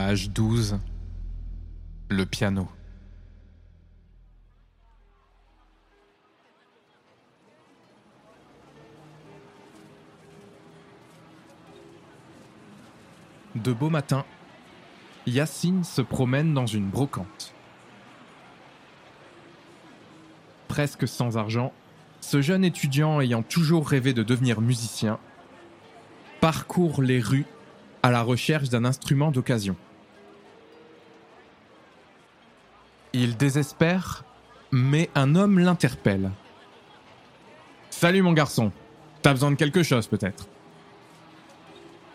Page 12. Le piano. De beau matin, Yacine se promène dans une brocante. Presque sans argent, ce jeune étudiant ayant toujours rêvé de devenir musicien parcourt les rues à la recherche d'un instrument d'occasion. Il désespère, mais un homme l'interpelle. Salut mon garçon, t'as besoin de quelque chose peut-être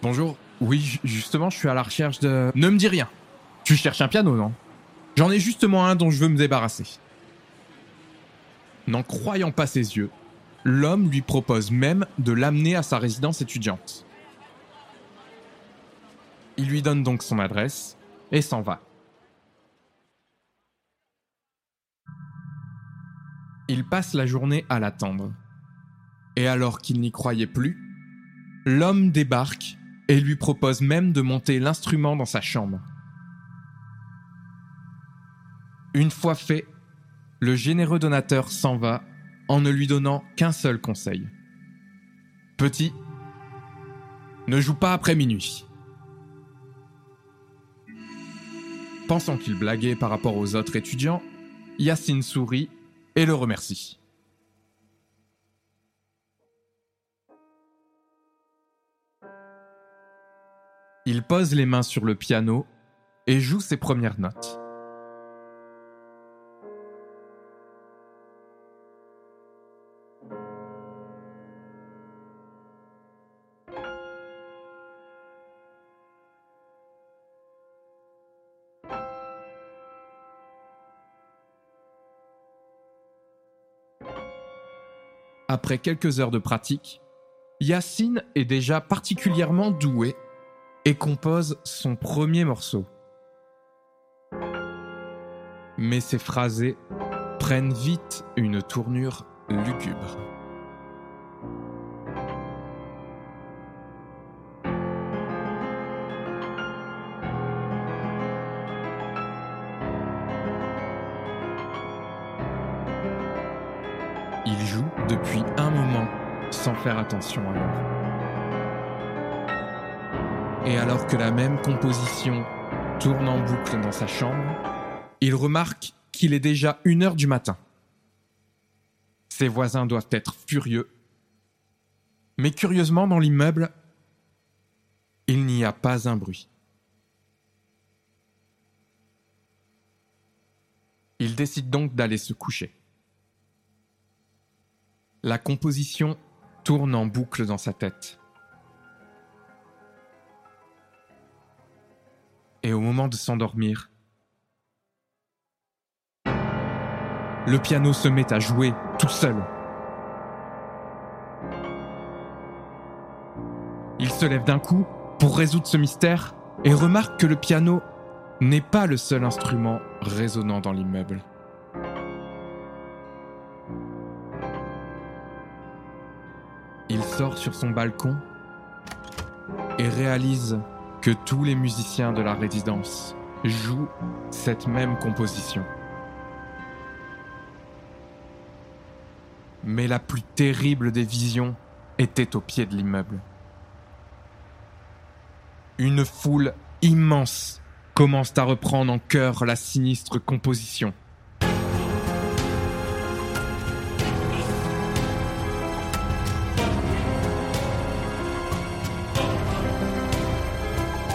Bonjour, oui, ju- justement, je suis à la recherche de... Ne me dis rien. Tu cherches un piano, non? J'en ai justement un dont je veux me débarrasser. N'en croyant pas ses yeux, l'homme lui propose même de l'amener à sa résidence étudiante. Il lui donne donc son adresse et s'en va. Il passe la journée à l'attendre. Et alors qu'il n'y croyait plus, l'homme débarque et lui propose même de monter l'instrument dans sa chambre. Une fois fait, le généreux donateur s'en va en ne lui donnant qu'un seul conseil. Petit, ne joue pas après minuit. Pensant qu'il blaguait par rapport aux autres étudiants, Yacine sourit et le remercie. Il pose les mains sur le piano et joue ses premières notes. Après quelques heures de pratique, Yacine est déjà particulièrement doué et compose son premier morceau. Mais ses phrasés prennent vite une tournure lugubre. Il joue depuis un moment sans faire attention à l'heure. Et alors que la même composition tourne en boucle dans sa chambre, il remarque qu'il est déjà une heure du matin. Ses voisins doivent être furieux. Mais curieusement, dans l'immeuble, il n'y a pas un bruit. Il décide donc d'aller se coucher. La composition tourne en boucle dans sa tête. Et au moment de s'endormir, le piano se met à jouer tout seul. Il se lève d'un coup pour résoudre ce mystère et remarque que le piano n'est pas le seul instrument résonnant dans l'immeuble. Sort sur son balcon et réalise que tous les musiciens de la résidence jouent cette même composition. Mais la plus terrible des visions était au pied de l'immeuble. Une foule immense commence à reprendre en chœur la sinistre composition.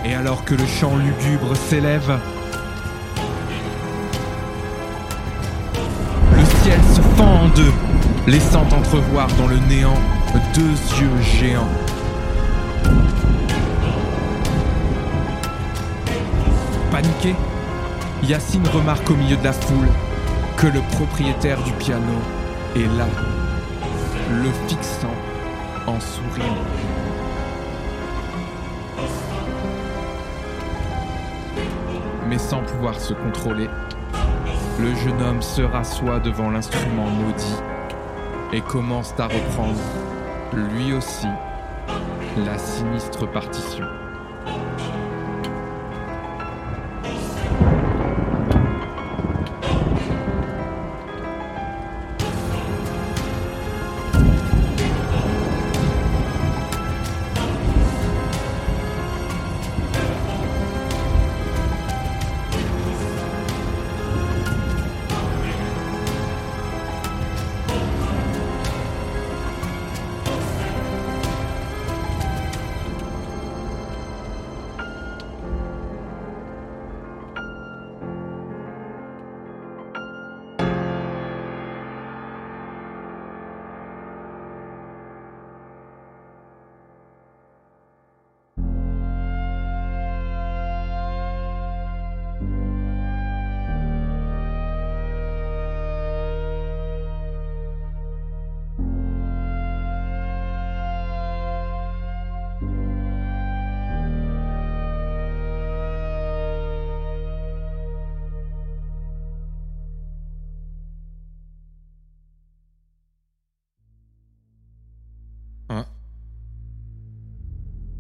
Et alors que le chant lugubre s'élève, le ciel se fend en deux, laissant entrevoir dans le néant deux yeux géants. Paniqué, Yacine remarque au milieu de la foule que le propriétaire du piano est là, le fixant en souriant. Mais sans pouvoir se contrôler, le jeune homme se rassoit devant l'instrument maudit et commence à reprendre, lui aussi, la sinistre partition.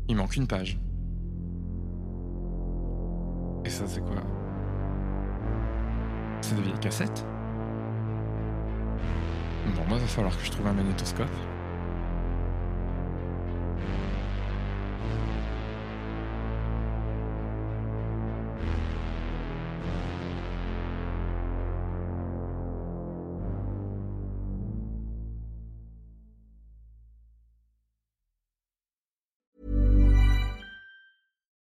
Il manque une page. Et ça, c'est quoi? C'est des vieilles cassettes? Bon, moi, va falloir que je trouve un magnétoscope.